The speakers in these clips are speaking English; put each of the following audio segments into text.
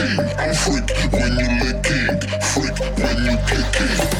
I'm freak when you licking. Freak when you kicking.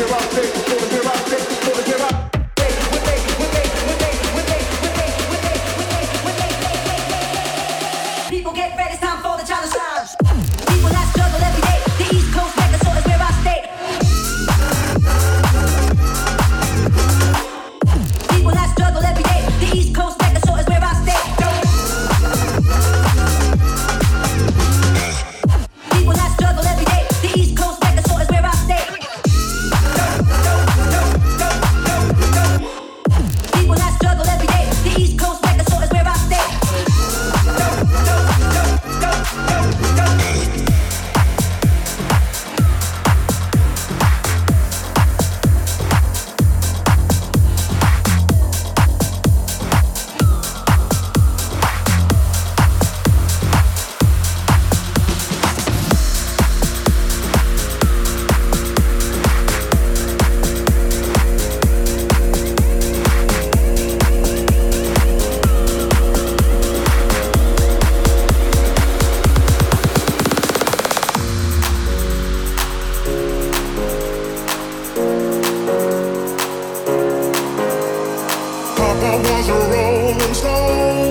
pela frente. Papa was a rolling stone.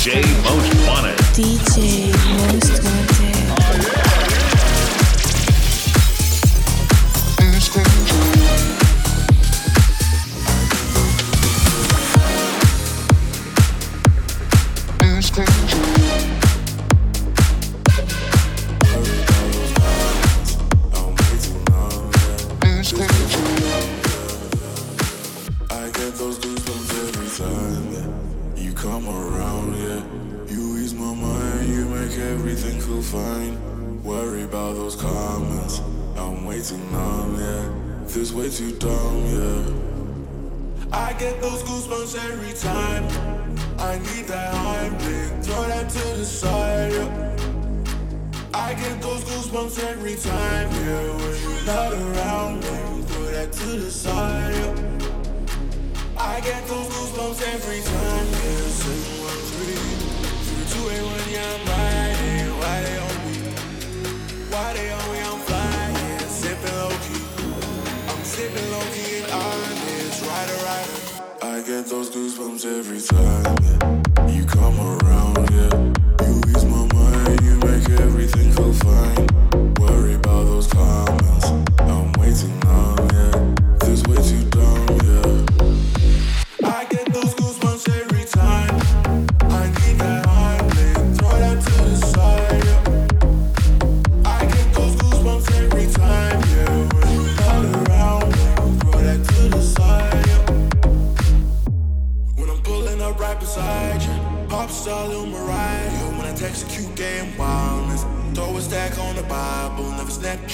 DJ Most Wanted. DJ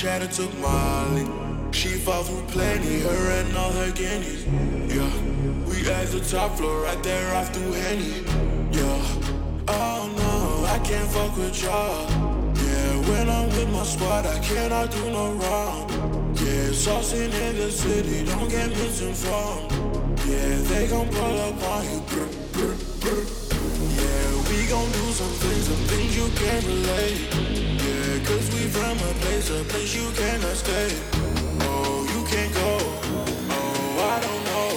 Or took Molly. She fall through plenty, her and all her guineas. Yeah, we at the top floor, right there off through Henny. Yeah, oh no, I can't fuck with y'all. Yeah, when I'm with my squad, I cannot do no wrong. Yeah, saucing in the city, don't get misinformed. Yeah, they gon' pull up on you. Brr, brr, brr. Yeah, we gon' do some things, some things you can't relate. Cause we from a place, a place you cannot stay. Oh, you can't go. Oh, I don't know.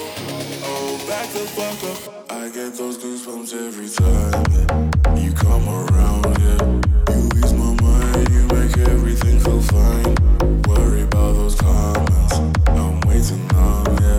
Oh, back the fuck up. I get those goosebumps every time. Yeah. You come around, yeah. You ease my mind, you make everything feel fine. Worry about those comments. I'm too numb, yeah.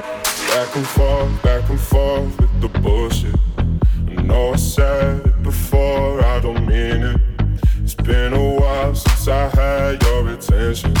Back and forth, back and forth with the bullshit. I know I said it before, I don't mean it. It's been a while since I had your attention.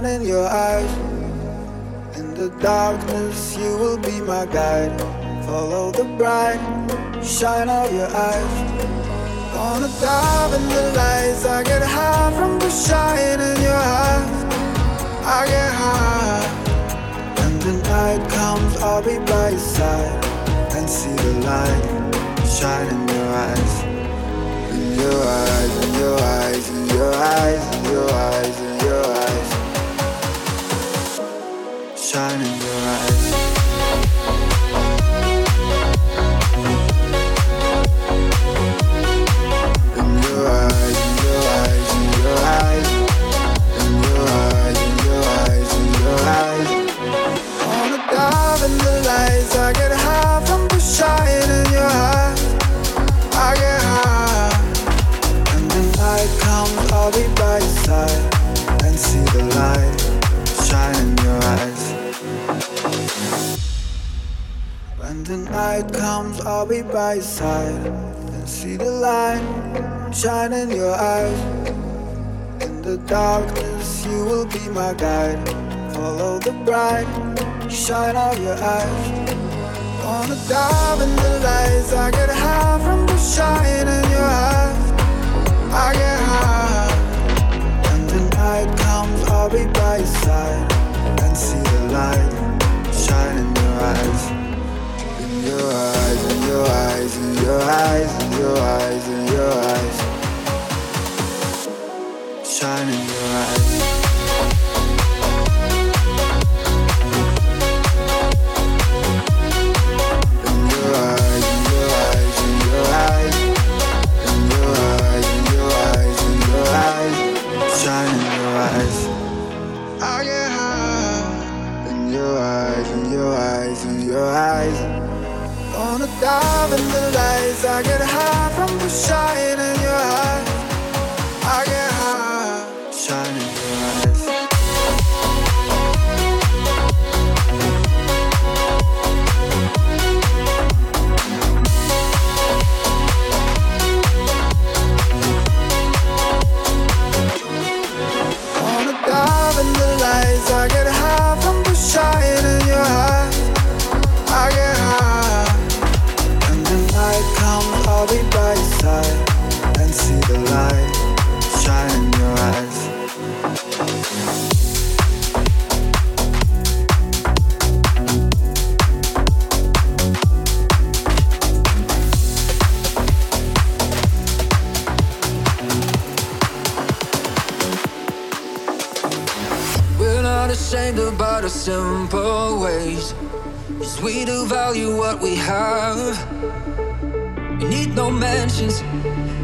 Shine in your eyes. In the darkness, you will be my guide. Follow the bright shine of your eyes. Wanna dive in the lights, I get high from the shine in your eyes. I get high. When the night comes, I'll be by your side and see the light shine in your eyes. In your eyes, in your eyes, in your eyes, in your eyes, in your eyes. Shine in your eyes. By your side and see the light shine in your eyes. In the darkness, you will be my guide. Follow the bright shine of your eyes. Wanna dive in the lights, I get high from the shine in your eyes. I get high. When the night comes, I'll be by your side and see the light shine in your eyes. In your eyes, your eyes, in your eyes, in your eyes, in your eyes. Shine in your eyes. In your eyes, in your eyes, in your eyes. In your eyes, in your eyes. Shine in your eyes. I get. In your eyes, in your eyes, in your eyes. Dive in the lights. I get high from the shine not ashamed about our simple ways. Cause we do value what we have. We need no mansions,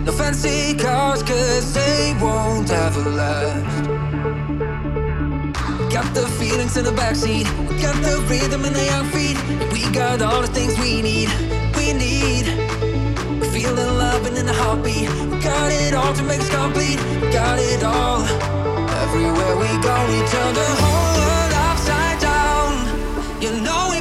no fancy cars, cause they won't ever last. Got the feelings in the backseat, we got the rhythm in the young feet. We got all the things we need, we need. We feel the love and in the heartbeat. We got it all to make us complete, we got it all. Everywhere we go, we turn the whole world upside down. You know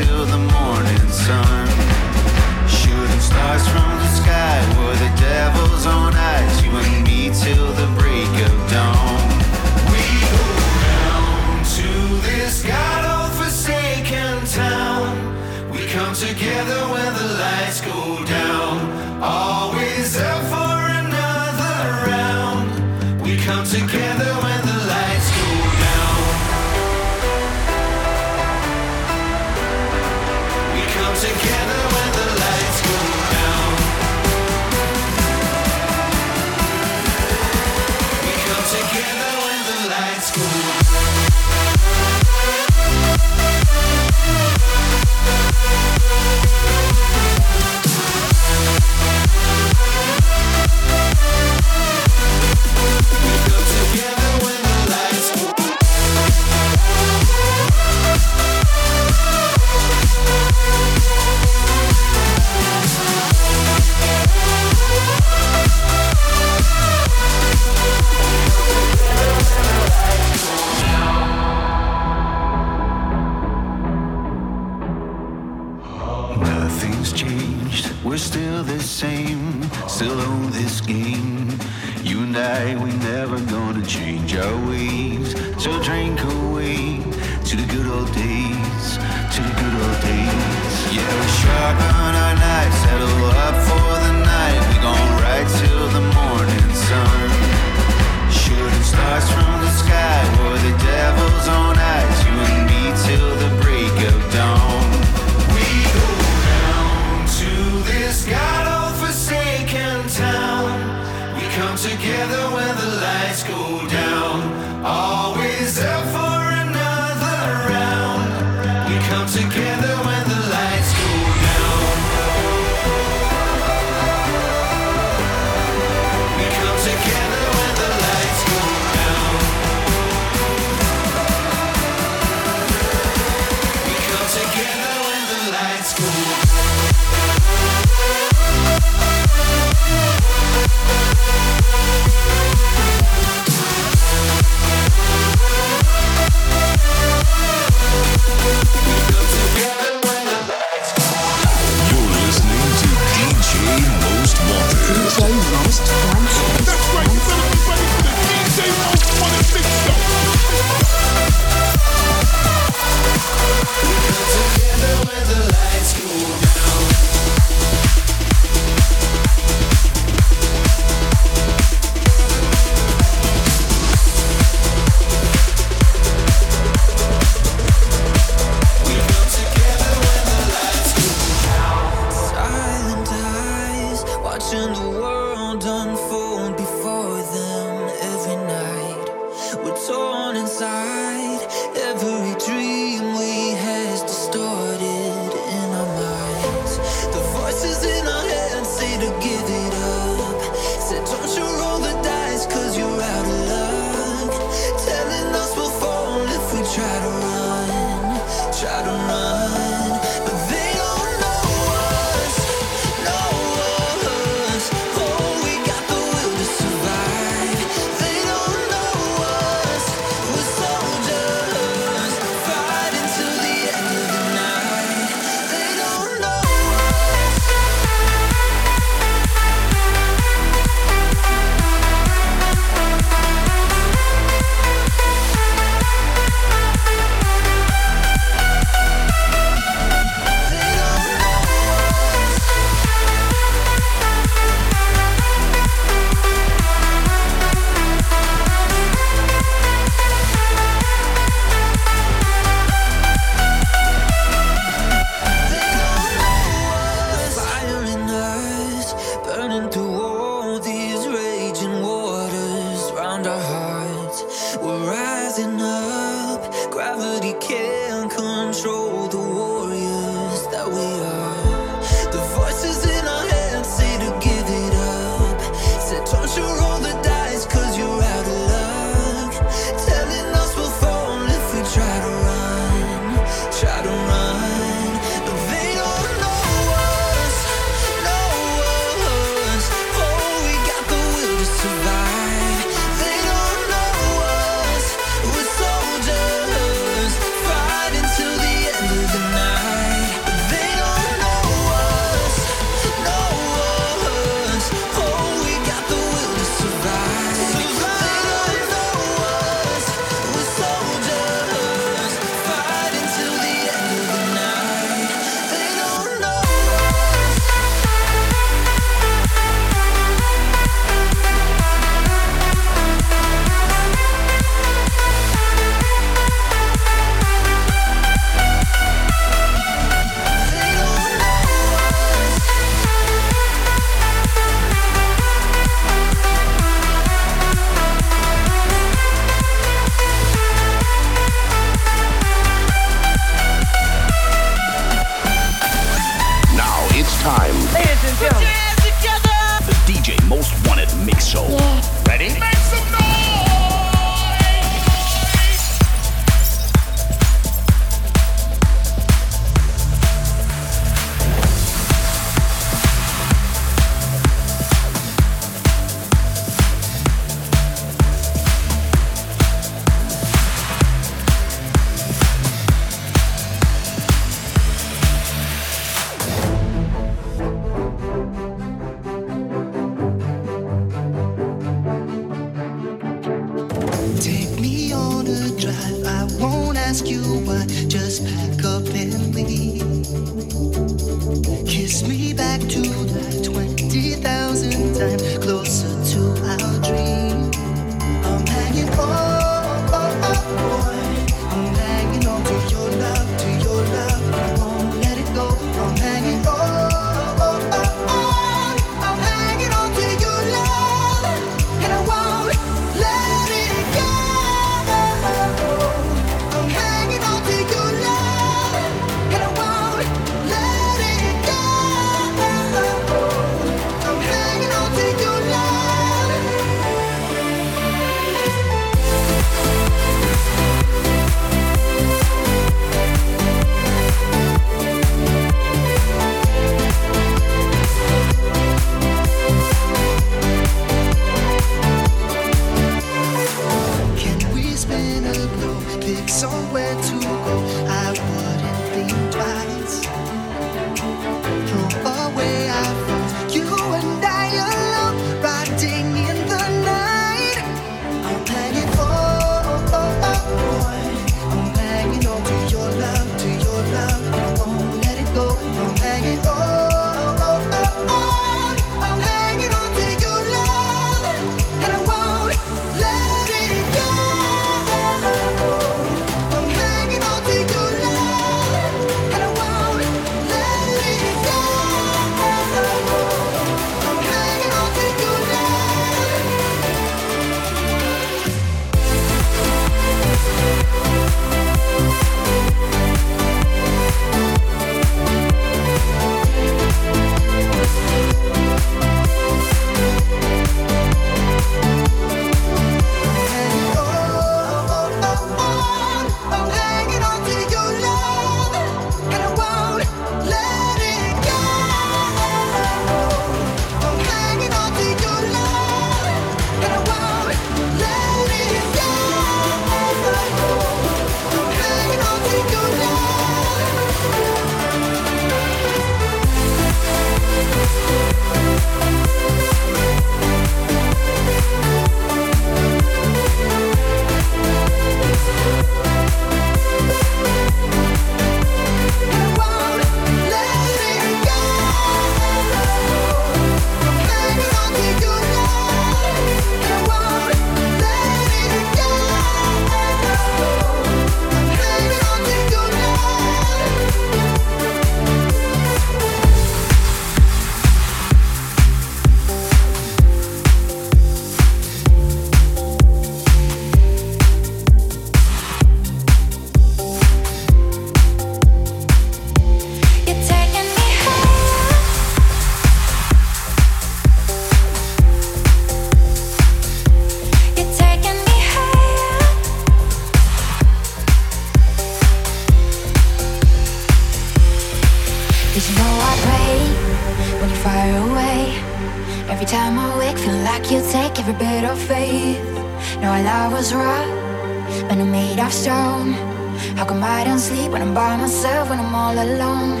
breaks. How come I don't sleep when I'm by myself, when I'm all alone?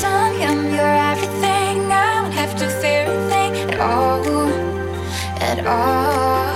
Tell him you're everything. I don't have to fear a thing at all, at all.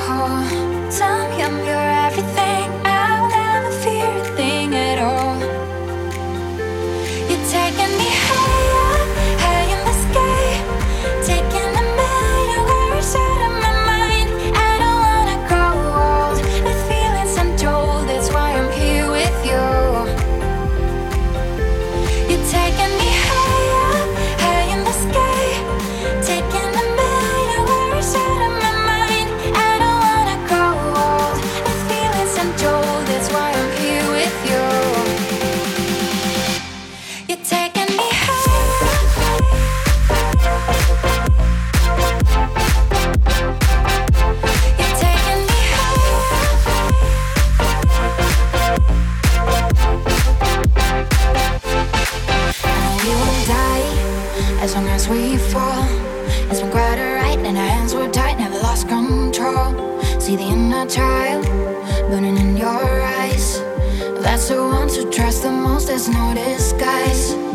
who wants to trust the most, there's no disguise.